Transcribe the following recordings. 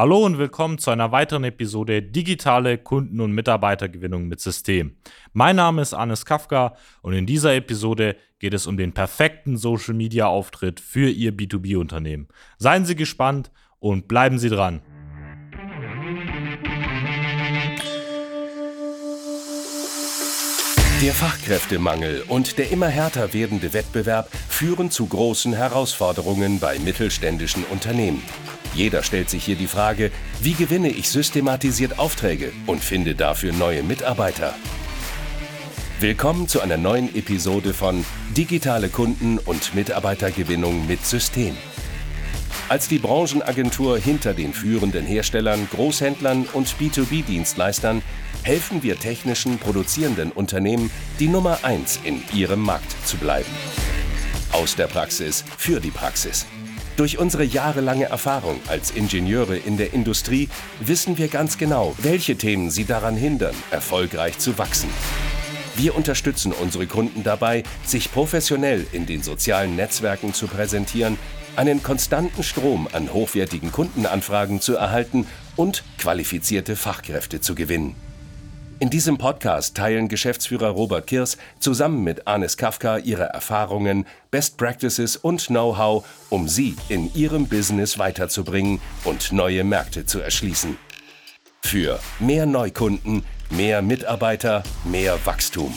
Hallo und willkommen zu einer weiteren Episode Digitale Kunden- und Mitarbeitergewinnung mit System. Mein Name ist Anis Kafka und in dieser Episode geht es um den perfekten Social-Media-Auftritt für Ihr B2B-Unternehmen. Seien Sie gespannt und bleiben Sie dran. Der Fachkräftemangel und der immer härter werdende Wettbewerb führen zu großen Herausforderungen bei mittelständischen Unternehmen. Jeder stellt sich hier die Frage, wie gewinne ich systematisiert Aufträge und finde dafür neue Mitarbeiter? Willkommen zu einer neuen Episode von Digitale Kunden- und Mitarbeitergewinnung mit System. Als die Branchenagentur hinter den führenden Herstellern, Großhändlern und B2B-Dienstleistern helfen wir technischen produzierenden Unternehmen, die Nummer 1 in ihrem Markt zu bleiben. Aus der Praxis für die Praxis. Durch unsere jahrelange Erfahrung als Ingenieure in der Industrie wissen wir ganz genau, welche Themen sie daran hindern, erfolgreich zu wachsen. Wir unterstützen unsere Kunden dabei, sich professionell in den sozialen Netzwerken zu präsentieren, einen konstanten Strom an hochwertigen Kundenanfragen zu erhalten und qualifizierte Fachkräfte zu gewinnen. In diesem Podcast teilen Geschäftsführer Robert Kirs zusammen mit Anis Kafka ihre Erfahrungen, Best Practices und Know-how, um sie in ihrem Business weiterzubringen und neue Märkte zu erschließen. Für mehr Neukunden, mehr Mitarbeiter, mehr Wachstum.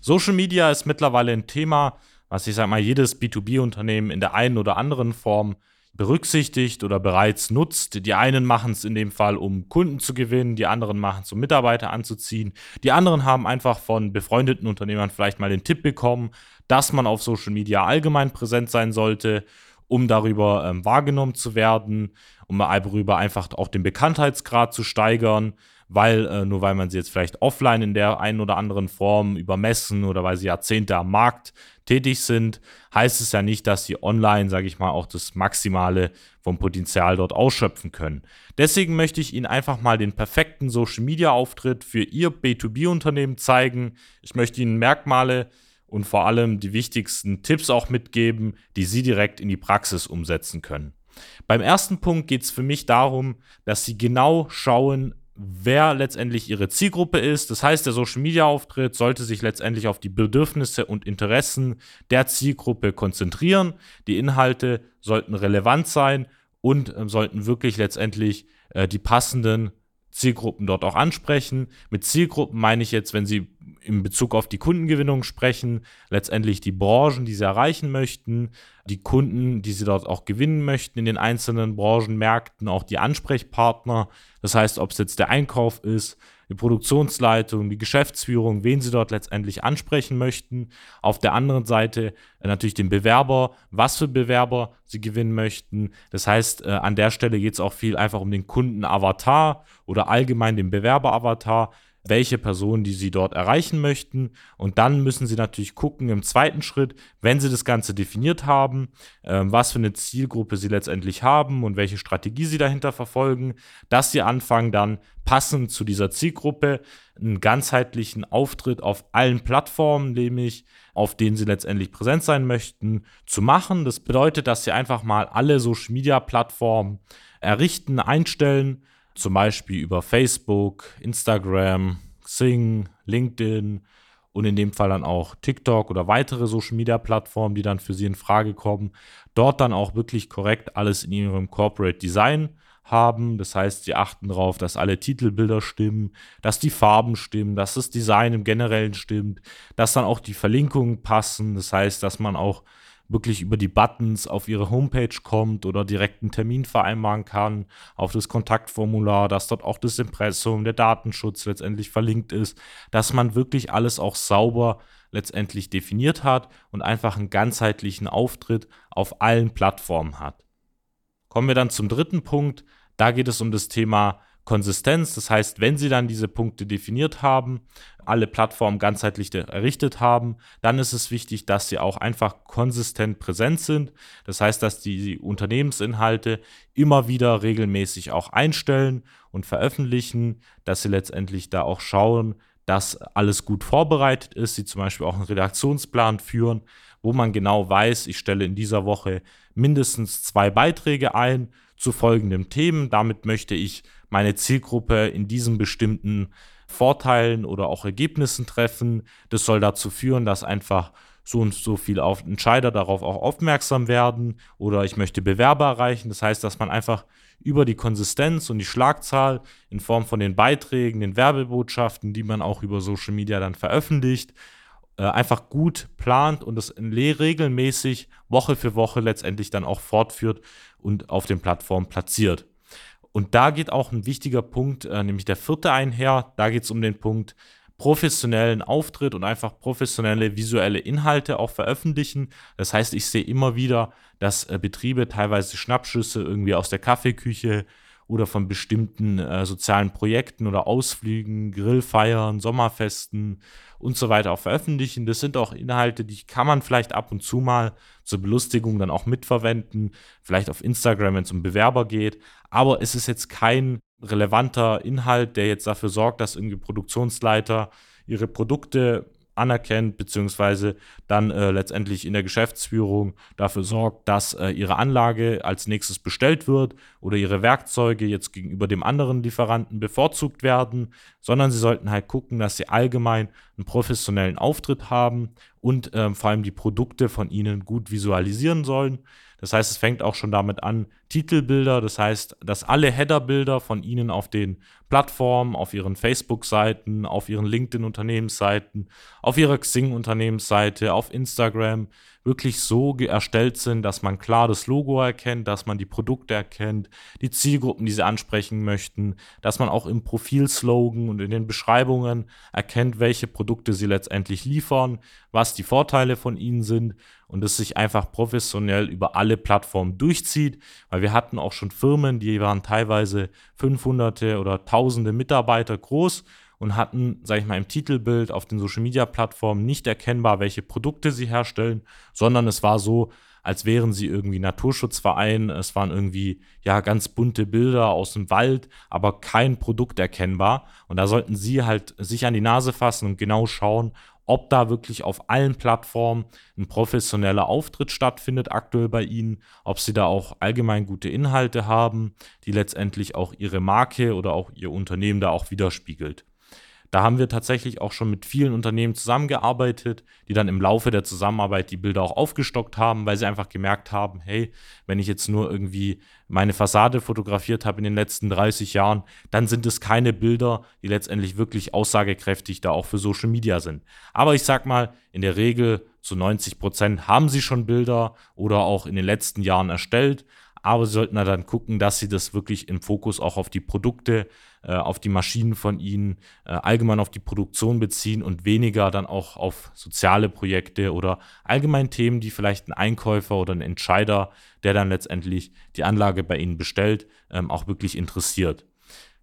Social Media ist mittlerweile ein Thema, was ich sag mal jedes B2B-Unternehmen in der einen oder anderen Form berücksichtigt oder bereits nutzt. Die einen machen es in dem Fall, um Kunden zu gewinnen, die anderen machen es, um Mitarbeiter anzuziehen. Die anderen haben einfach von befreundeten Unternehmern vielleicht mal den Tipp bekommen, dass man auf Social Media allgemein präsent sein sollte, um darüber ähm, wahrgenommen zu werden, um darüber einfach auch den Bekanntheitsgrad zu steigern weil äh, nur weil man sie jetzt vielleicht offline in der einen oder anderen Form übermessen oder weil sie Jahrzehnte am Markt tätig sind, heißt es ja nicht, dass sie online, sage ich mal, auch das Maximale vom Potenzial dort ausschöpfen können. Deswegen möchte ich Ihnen einfach mal den perfekten Social-Media-Auftritt für Ihr B2B-Unternehmen zeigen. Ich möchte Ihnen Merkmale und vor allem die wichtigsten Tipps auch mitgeben, die Sie direkt in die Praxis umsetzen können. Beim ersten Punkt geht es für mich darum, dass Sie genau schauen, wer letztendlich ihre Zielgruppe ist. Das heißt, der Social Media Auftritt sollte sich letztendlich auf die Bedürfnisse und Interessen der Zielgruppe konzentrieren. Die Inhalte sollten relevant sein und äh, sollten wirklich letztendlich äh, die passenden Zielgruppen dort auch ansprechen. Mit Zielgruppen meine ich jetzt, wenn Sie in Bezug auf die Kundengewinnung sprechen, letztendlich die Branchen, die Sie erreichen möchten, die Kunden, die Sie dort auch gewinnen möchten in den einzelnen Branchenmärkten, auch die Ansprechpartner. Das heißt, ob es jetzt der Einkauf ist, die Produktionsleitung, die Geschäftsführung, wen sie dort letztendlich ansprechen möchten. Auf der anderen Seite äh, natürlich den Bewerber, was für Bewerber sie gewinnen möchten. Das heißt, äh, an der Stelle geht es auch viel einfach um den Kundenavatar oder allgemein den Bewerberavatar welche Personen, die Sie dort erreichen möchten. Und dann müssen Sie natürlich gucken im zweiten Schritt, wenn Sie das Ganze definiert haben, äh, was für eine Zielgruppe Sie letztendlich haben und welche Strategie Sie dahinter verfolgen, dass Sie anfangen dann passend zu dieser Zielgruppe einen ganzheitlichen Auftritt auf allen Plattformen, nämlich auf denen Sie letztendlich präsent sein möchten, zu machen. Das bedeutet, dass Sie einfach mal alle Social-Media-Plattformen errichten, einstellen zum Beispiel über Facebook, Instagram, Xing, LinkedIn und in dem Fall dann auch TikTok oder weitere Social Media Plattformen, die dann für Sie in Frage kommen, dort dann auch wirklich korrekt alles in Ihrem Corporate Design haben. Das heißt, Sie achten darauf, dass alle Titelbilder stimmen, dass die Farben stimmen, dass das Design im Generellen stimmt, dass dann auch die Verlinkungen passen. Das heißt, dass man auch wirklich über die Buttons auf ihre Homepage kommt oder direkt einen Termin vereinbaren kann, auf das Kontaktformular, dass dort auch das Impressum, der Datenschutz letztendlich verlinkt ist, dass man wirklich alles auch sauber letztendlich definiert hat und einfach einen ganzheitlichen Auftritt auf allen Plattformen hat. Kommen wir dann zum dritten Punkt. Da geht es um das Thema Konsistenz. Das heißt, wenn Sie dann diese Punkte definiert haben, alle Plattformen ganzheitlich errichtet haben, dann ist es wichtig, dass Sie auch einfach konsistent präsent sind. Das heißt, dass die Unternehmensinhalte immer wieder regelmäßig auch einstellen und veröffentlichen, dass Sie letztendlich da auch schauen, dass alles gut vorbereitet ist, sie zum Beispiel auch einen Redaktionsplan führen, wo man genau weiß, ich stelle in dieser Woche mindestens zwei Beiträge ein zu folgenden Themen. Damit möchte ich meine Zielgruppe in diesem bestimmten Vorteilen oder auch Ergebnissen treffen. Das soll dazu führen, dass einfach so und so viele Entscheider darauf auch aufmerksam werden oder ich möchte Bewerber erreichen. Das heißt, dass man einfach über die Konsistenz und die Schlagzahl in Form von den Beiträgen, den Werbebotschaften, die man auch über Social Media dann veröffentlicht, äh, einfach gut plant und es regelmäßig Woche für Woche letztendlich dann auch fortführt und auf den Plattformen platziert. Und da geht auch ein wichtiger Punkt, äh, nämlich der vierte einher. Da geht es um den Punkt, professionellen Auftritt und einfach professionelle visuelle Inhalte auch veröffentlichen. Das heißt, ich sehe immer wieder, dass äh, Betriebe teilweise Schnappschüsse irgendwie aus der Kaffeeküche oder von bestimmten äh, sozialen Projekten oder Ausflügen, Grillfeiern, Sommerfesten und so weiter auch veröffentlichen. Das sind auch Inhalte, die kann man vielleicht ab und zu mal zur Belustigung dann auch mitverwenden, vielleicht auf Instagram, wenn es um Bewerber geht. Aber es ist jetzt kein relevanter Inhalt, der jetzt dafür sorgt, dass irgendwie Produktionsleiter ihre Produkte anerkennt, beziehungsweise dann äh, letztendlich in der Geschäftsführung dafür sorgt, dass äh, ihre Anlage als nächstes bestellt wird oder ihre Werkzeuge jetzt gegenüber dem anderen Lieferanten bevorzugt werden, sondern sie sollten halt gucken, dass sie allgemein einen professionellen Auftritt haben und äh, vor allem die Produkte von ihnen gut visualisieren sollen. Das heißt, es fängt auch schon damit an, Titelbilder, das heißt, dass alle Headerbilder von Ihnen auf den Plattformen, auf Ihren Facebook-Seiten, auf Ihren LinkedIn-Unternehmensseiten, auf Ihrer Xing-Unternehmensseite, auf Instagram wirklich so erstellt sind, dass man klar das Logo erkennt, dass man die Produkte erkennt, die Zielgruppen, die sie ansprechen möchten, dass man auch im Profilslogan und in den Beschreibungen erkennt, welche Produkte sie letztendlich liefern, was die Vorteile von ihnen sind und es sich einfach professionell über alle Plattformen durchzieht, weil wir hatten auch schon Firmen, die waren teilweise 500 oder tausende Mitarbeiter groß und hatten, sage ich mal, im Titelbild auf den Social-Media-Plattformen nicht erkennbar, welche Produkte sie herstellen, sondern es war so, als wären sie irgendwie Naturschutzverein. Es waren irgendwie ja ganz bunte Bilder aus dem Wald, aber kein Produkt erkennbar. Und da sollten sie halt sich an die Nase fassen und genau schauen, ob da wirklich auf allen Plattformen ein professioneller Auftritt stattfindet aktuell bei ihnen, ob sie da auch allgemein gute Inhalte haben, die letztendlich auch ihre Marke oder auch ihr Unternehmen da auch widerspiegelt. Da haben wir tatsächlich auch schon mit vielen Unternehmen zusammengearbeitet, die dann im Laufe der Zusammenarbeit die Bilder auch aufgestockt haben, weil sie einfach gemerkt haben, hey, wenn ich jetzt nur irgendwie meine Fassade fotografiert habe in den letzten 30 Jahren, dann sind es keine Bilder, die letztendlich wirklich aussagekräftig da auch für Social Media sind. Aber ich sag mal, in der Regel zu 90 Prozent haben sie schon Bilder oder auch in den letzten Jahren erstellt aber sie sollten dann gucken, dass sie das wirklich im Fokus auch auf die Produkte, auf die Maschinen von ihnen, äh, allgemein auf die Produktion beziehen und weniger dann auch auf soziale Projekte oder allgemein Themen, die vielleicht ein Einkäufer oder ein Entscheider, der dann letztendlich die Anlage bei ihnen bestellt, ähm, auch wirklich interessiert.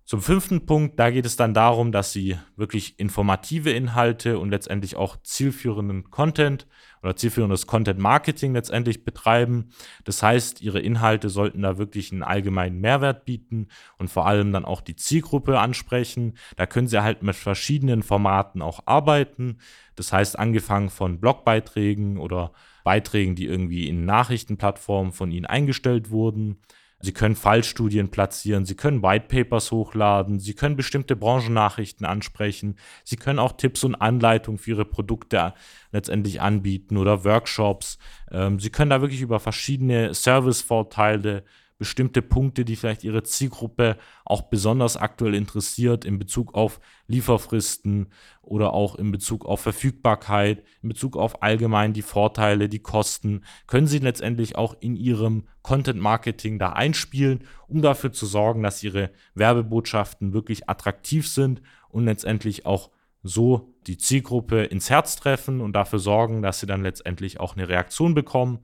Zum fünften Punkt, da geht es dann darum, dass Sie wirklich informative Inhalte und letztendlich auch zielführenden Content oder zielführendes Content Marketing letztendlich betreiben. Das heißt, Ihre Inhalte sollten da wirklich einen allgemeinen Mehrwert bieten und vor allem dann auch die Zielgruppe ansprechen. Da können Sie halt mit verschiedenen Formaten auch arbeiten. Das heißt, angefangen von Blogbeiträgen oder Beiträgen, die irgendwie in Nachrichtenplattformen von Ihnen eingestellt wurden Sie können Fallstudien platzieren, Sie können Whitepapers hochladen, Sie können bestimmte Branchennachrichten ansprechen, Sie können auch Tipps und Anleitungen für Ihre Produkte letztendlich anbieten oder Workshops. Ähm, Sie können da wirklich über verschiedene Servicevorteile bestimmte Punkte, die vielleicht Ihre Zielgruppe auch besonders aktuell interessiert in Bezug auf Lieferfristen oder auch in Bezug auf Verfügbarkeit, in Bezug auf allgemein die Vorteile, die Kosten, können Sie letztendlich auch in Ihrem Content Marketing da einspielen, um dafür zu sorgen, dass Ihre Werbebotschaften wirklich attraktiv sind und letztendlich auch so die Zielgruppe ins Herz treffen und dafür sorgen, dass sie dann letztendlich auch eine Reaktion bekommen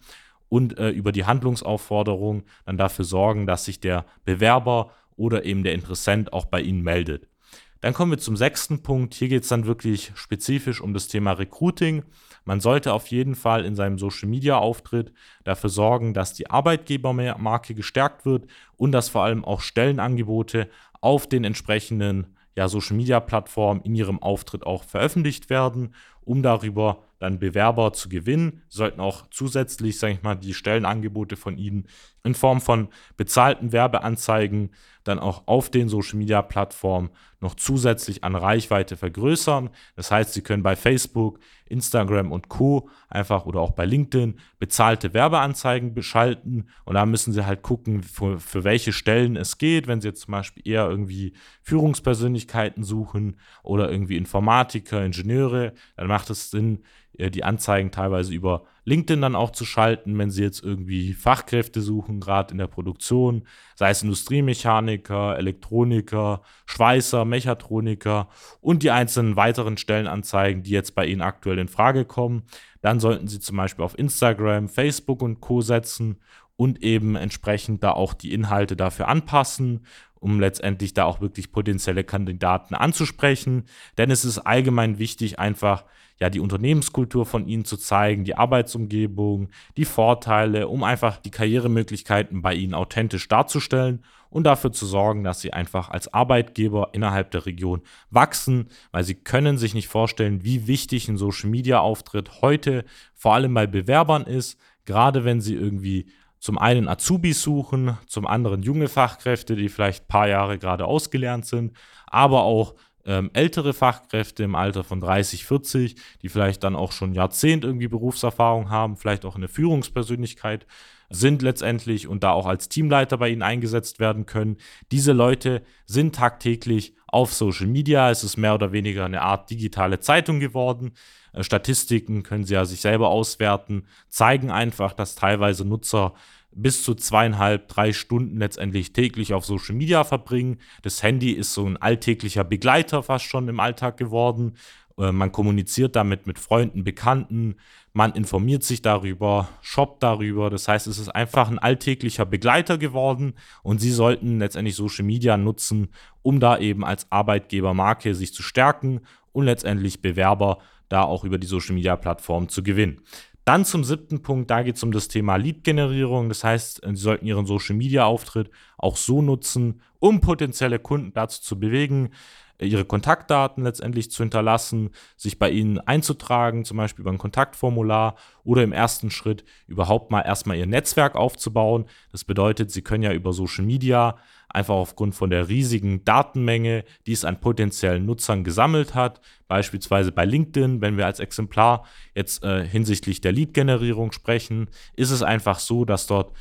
und äh, über die Handlungsaufforderung dann dafür sorgen, dass sich der Bewerber oder eben der Interessent auch bei Ihnen meldet. Dann kommen wir zum sechsten Punkt. Hier geht es dann wirklich spezifisch um das Thema Recruiting. Man sollte auf jeden Fall in seinem Social-Media-Auftritt dafür sorgen, dass die Arbeitgebermarke gestärkt wird und dass vor allem auch Stellenangebote auf den entsprechenden ja, Social-Media-Plattformen in ihrem Auftritt auch veröffentlicht werden um darüber dann Bewerber zu gewinnen. Sollten auch zusätzlich, sage ich mal, die Stellenangebote von ihnen in Form von bezahlten Werbeanzeigen dann auch auf den Social-Media-Plattformen noch zusätzlich an Reichweite vergrößern. Das heißt, Sie können bei Facebook, Instagram und Co. einfach oder auch bei LinkedIn bezahlte Werbeanzeigen beschalten und da müssen Sie halt gucken, für, für welche Stellen es geht. Wenn Sie jetzt zum Beispiel eher irgendwie Führungspersönlichkeiten suchen oder irgendwie Informatiker, Ingenieure, dann macht es Sinn, äh, die Anzeigen teilweise über LinkedIn dann auch zu schalten, wenn sie jetzt irgendwie Fachkräfte suchen, gerade in der Produktion, sei es Industriemechaniker, Elektroniker, Schweißer, Mechatroniker und die einzelnen weiteren Stellenanzeigen, die jetzt bei Ihnen aktuell in Frage kommen. Dann sollten Sie zum Beispiel auf Instagram, Facebook und Co setzen und eben entsprechend da auch die Inhalte dafür anpassen, um letztendlich da auch wirklich potenzielle Kandidaten anzusprechen. Denn es ist allgemein wichtig, einfach ja die Unternehmenskultur von ihnen zu zeigen, die Arbeitsumgebung, die Vorteile, um einfach die Karrieremöglichkeiten bei ihnen authentisch darzustellen und dafür zu sorgen, dass sie einfach als Arbeitgeber innerhalb der Region wachsen, weil sie können sich nicht vorstellen, wie wichtig ein Social Media Auftritt heute vor allem bei Bewerbern ist, gerade wenn sie irgendwie zum einen Azubis suchen, zum anderen junge Fachkräfte, die vielleicht ein paar Jahre gerade ausgelernt sind, aber auch ähm, ältere Fachkräfte im Alter von 30, 40, die vielleicht dann auch schon Jahrzehnt irgendwie Berufserfahrung haben, vielleicht auch eine Führungspersönlichkeit sind letztendlich und da auch als Teamleiter bei ihnen eingesetzt werden können. Diese Leute sind tagtäglich auf Social Media. Es ist mehr oder weniger eine Art digitale Zeitung geworden. Äh, Statistiken können sie ja sich selber auswerten, zeigen einfach, dass teilweise Nutzer bis zu zweieinhalb, drei Stunden letztendlich täglich auf Social Media verbringen. Das Handy ist so ein alltäglicher Begleiter fast schon im Alltag geworden. Äh, man kommuniziert damit mit Freunden, Bekannten, man informiert sich darüber, shoppt darüber. Das heißt, es ist einfach ein alltäglicher Begleiter geworden und Sie sollten letztendlich Social Media nutzen, um da eben als Arbeitgebermarke sich zu stärken und letztendlich Bewerber da auch über die Social Media Plattform zu gewinnen. Dann zum siebten Punkt, da geht es um das Thema Lead-Generierung. Das heißt, Sie sollten Ihren Social-Media-Auftritt auch so nutzen, um potenzielle Kunden dazu zu bewegen, ihre Kontaktdaten letztendlich zu hinterlassen, sich bei ihnen einzutragen, zum Beispiel über ein Kontaktformular oder im ersten Schritt überhaupt mal erstmal ihr Netzwerk aufzubauen. Das bedeutet, sie können ja über Social Media einfach aufgrund von der riesigen Datenmenge, die es an potenziellen Nutzern gesammelt hat, beispielsweise bei LinkedIn, wenn wir als Exemplar jetzt äh, hinsichtlich der Lead-Generierung sprechen, ist es einfach so, dass dort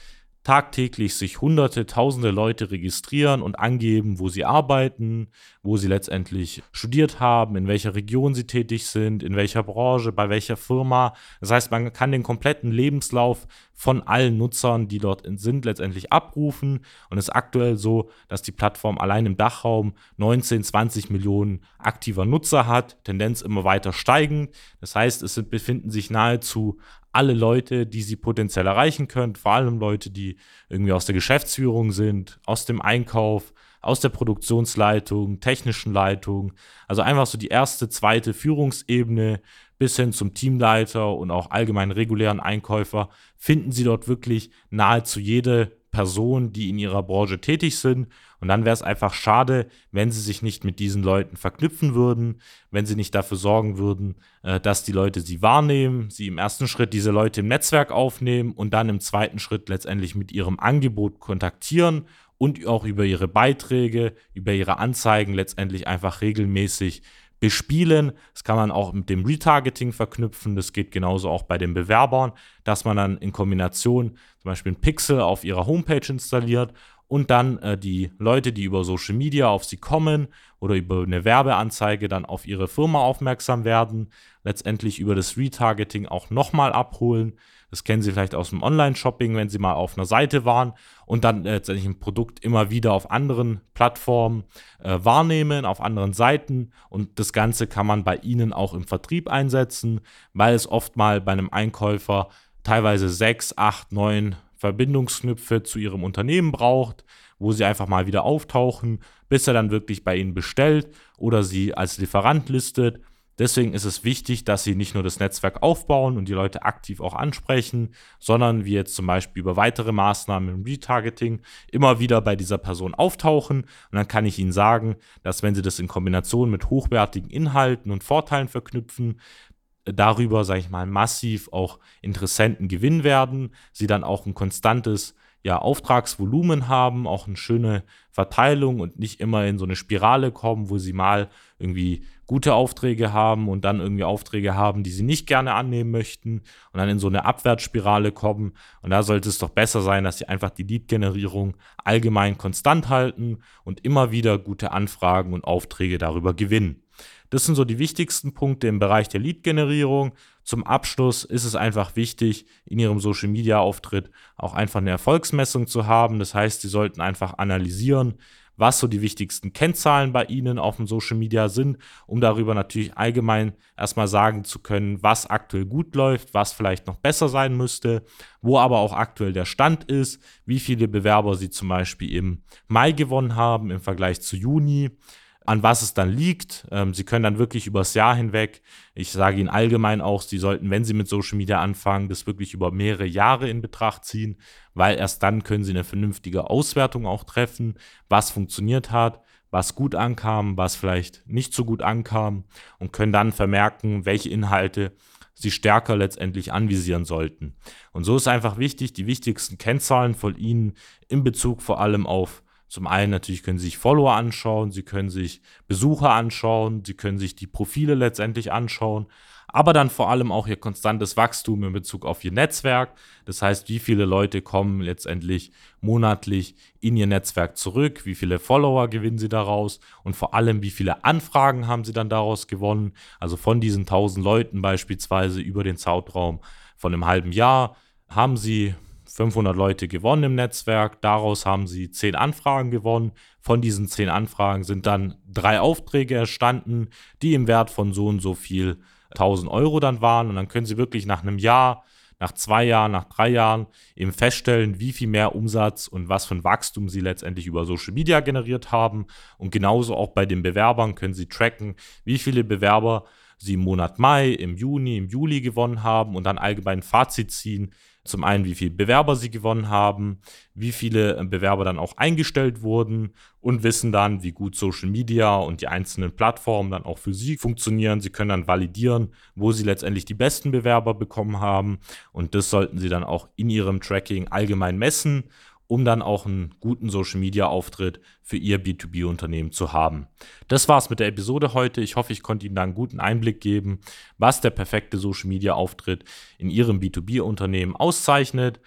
tagtäglich sich hunderte, tausende Leute registrieren und angeben, wo sie arbeiten, wo sie letztendlich studiert haben, in welcher Region sie tätig sind, in welcher Branche, bei welcher Firma. Das heißt, man kann den kompletten Lebenslauf von allen Nutzern, die dort sind, letztendlich abrufen. Und es ist aktuell so, dass die Plattform allein im Dachraum 19, 20 Millionen aktiver Nutzer hat, Tendenz immer weiter steigend. Das heißt, es befinden sich nahezu alle Leute, die sie potenziell erreichen könnt, vor allem Leute, die irgendwie aus der Geschäftsführung sind, aus dem Einkauf, aus der Produktionsleitung, technischen Leitung, also einfach so die erste, zweite Führungsebene bis hin zum Teamleiter und auch allgemein regulären Einkäufer, finden Sie dort wirklich nahezu jede Personen, die in ihrer Branche tätig sind. Und dann wäre es einfach schade, wenn sie sich nicht mit diesen Leuten verknüpfen würden, wenn sie nicht dafür sorgen würden, äh, dass die Leute sie wahrnehmen, sie im ersten Schritt diese Leute im Netzwerk aufnehmen und dann im zweiten Schritt letztendlich mit ihrem Angebot kontaktieren und auch über ihre Beiträge, über ihre Anzeigen letztendlich einfach regelmäßig bespielen. Das kann man auch mit dem Retargeting verknüpfen. Das geht genauso auch bei den Bewerbern, dass man dann in Kombination zum Beispiel ein Pixel auf ihrer Homepage installiert und dann äh, die Leute, die über Social Media auf sie kommen oder über eine Werbeanzeige dann auf ihre Firma aufmerksam werden, letztendlich über das Retargeting auch nochmal abholen. Das kennen Sie vielleicht aus dem Online-Shopping, wenn Sie mal auf einer Seite waren und dann letztendlich ein Produkt immer wieder auf anderen Plattformen äh, wahrnehmen, auf anderen Seiten. Und das Ganze kann man bei Ihnen auch im Vertrieb einsetzen, weil es oft mal bei einem Einkäufer teilweise sechs, acht, neun Verbindungsknüpfe zu Ihrem Unternehmen braucht, wo Sie einfach mal wieder auftauchen, bis er dann wirklich bei Ihnen bestellt oder Sie als Lieferant listet Deswegen ist es wichtig, dass sie nicht nur das Netzwerk aufbauen und die Leute aktiv auch ansprechen, sondern wie jetzt zum Beispiel über weitere Maßnahmen im Retargeting immer wieder bei dieser Person auftauchen. Und dann kann ich Ihnen sagen, dass wenn Sie das in Kombination mit hochwertigen Inhalten und Vorteilen verknüpfen, darüber, sage ich mal, massiv auch Interessenten gewinnen werden, sie dann auch ein konstantes ja, Auftragsvolumen haben, auch eine schöne Verteilung und nicht immer in so eine Spirale kommen, wo sie mal irgendwie gute Aufträge haben und dann irgendwie Aufträge haben, die sie nicht gerne annehmen möchten und dann in so eine Abwärtsspirale kommen. Und da sollte es doch besser sein, dass sie einfach die Lead-Generierung allgemein konstant halten und immer wieder gute Anfragen und Aufträge darüber gewinnen. Das sind so die wichtigsten Punkte im Bereich der Lead-Generierung. Zum Abschluss ist es einfach wichtig, in Ihrem Social-Media-Auftritt auch einfach eine Erfolgsmessung zu haben. Das heißt, Sie sollten einfach analysieren, was so die wichtigsten Kennzahlen bei Ihnen auf dem Social Media sind, um darüber natürlich allgemein erstmal sagen zu können, was aktuell gut läuft, was vielleicht noch besser sein müsste, wo aber auch aktuell der Stand ist, wie viele Bewerber Sie zum Beispiel im Mai gewonnen haben im Vergleich zu Juni an was es dann liegt. Ähm, sie können dann wirklich übers Jahr hinweg, ich sage Ihnen allgemein auch, Sie sollten, wenn Sie mit Social Media anfangen, das wirklich über mehrere Jahre in Betracht ziehen, weil erst dann können Sie eine vernünftige Auswertung auch treffen, was funktioniert hat, was gut ankam, was vielleicht nicht so gut ankam und können dann vermerken, welche Inhalte Sie stärker letztendlich anvisieren sollten. Und so ist einfach wichtig, die wichtigsten Kennzahlen von Ihnen in Bezug vor allem auf zum einen natürlich können Sie sich Follower anschauen, Sie können sich Besucher anschauen, Sie können sich die Profile letztendlich anschauen, aber dann vor allem auch Ihr konstantes Wachstum in Bezug auf Ihr Netzwerk. Das heißt, wie viele Leute kommen letztendlich monatlich in Ihr Netzwerk zurück, wie viele Follower gewinnen Sie daraus und vor allem, wie viele Anfragen haben Sie dann daraus gewonnen. Also von diesen 1000 Leuten beispielsweise über den Zeitraum von einem halben Jahr haben Sie 500 Leute gewonnen im Netzwerk. Daraus haben sie 10 Anfragen gewonnen. Von diesen 10 Anfragen sind dann drei Aufträge erstanden, die im Wert von so und so viel 1000 Euro dann waren. Und dann können sie wirklich nach einem Jahr, nach zwei Jahren, nach drei Jahren eben feststellen, wie viel mehr Umsatz und was für ein Wachstum sie letztendlich über Social Media generiert haben. Und genauso auch bei den Bewerbern können sie tracken, wie viele Bewerber sie im Monat Mai, im Juni, im Juli gewonnen haben und dann allgemein ein Fazit ziehen, zum einen, wie viele Bewerber sie gewonnen haben, wie viele äh, Bewerber dann auch eingestellt wurden und wissen dann, wie gut Social Media und die einzelnen Plattformen dann auch für sie funktionieren. Sie können dann validieren, wo sie letztendlich die besten Bewerber bekommen haben und das sollten sie dann auch in ihrem Tracking allgemein messen um dann auch einen guten Social Media Auftritt für Ihr B2B-Unternehmen zu haben. Das war's mit der Episode heute. Ich hoffe, ich konnte Ihnen da einen guten Einblick geben, was der perfekte Social Media Auftritt in Ihrem B2B-Unternehmen auszeichnet.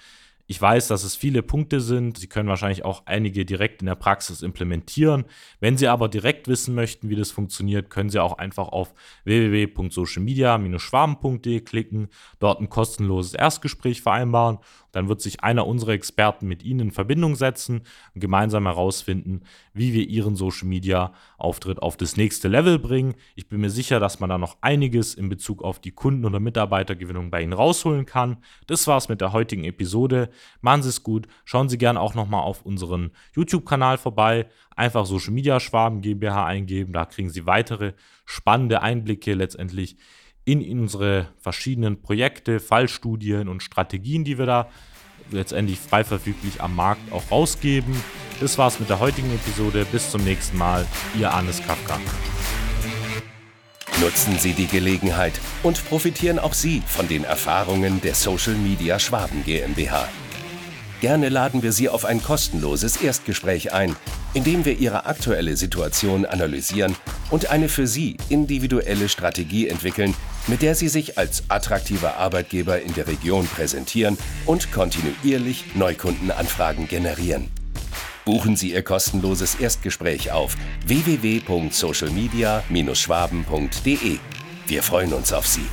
Ich weiß, dass es viele Punkte sind. Sie können wahrscheinlich auch einige direkt in der Praxis implementieren. Wenn Sie aber direkt wissen möchten, wie das funktioniert, können Sie auch einfach auf www.socialmedia-schwaben.de klicken, dort ein kostenloses Erstgespräch vereinbaren dann wird sich einer unserer Experten mit Ihnen in Verbindung setzen und gemeinsam herausfinden, wie wir Ihren Social Media Auftritt auf das nächste Level bringen. Ich bin mir sicher, dass man da noch einiges in Bezug auf die Kunden- oder Mitarbeitergewinnung bei Ihnen rausholen kann. Das war's mit der heutigen Episode. Machen Sie es gut. Schauen Sie gerne auch nochmal auf unseren YouTube-Kanal vorbei. Einfach Social Media Schwaben GmbH eingeben. Da kriegen Sie weitere spannende Einblicke letztendlich in unsere verschiedenen Projekte, Fallstudien und Strategien, die wir da letztendlich frei verfüglich am Markt auch rausgeben. Das war's mit der heutigen Episode. Bis zum nächsten Mal. Ihr Anis Kafka. Nutzen Sie die Gelegenheit und profitieren auch Sie von den Erfahrungen der Social Media Schwaben GmbH. Gerne laden wir Sie auf ein kostenloses Erstgespräch ein, in dem wir Ihre aktuelle Situation analysieren und eine für Sie individuelle Strategie entwickeln, mit der Sie sich als attraktiver Arbeitgeber in der Region präsentieren und kontinuierlich Neukundenanfragen generieren. Buchen Sie Ihr kostenloses Erstgespräch auf www.socialmedia-schwaben.de. Wir freuen uns auf Sie.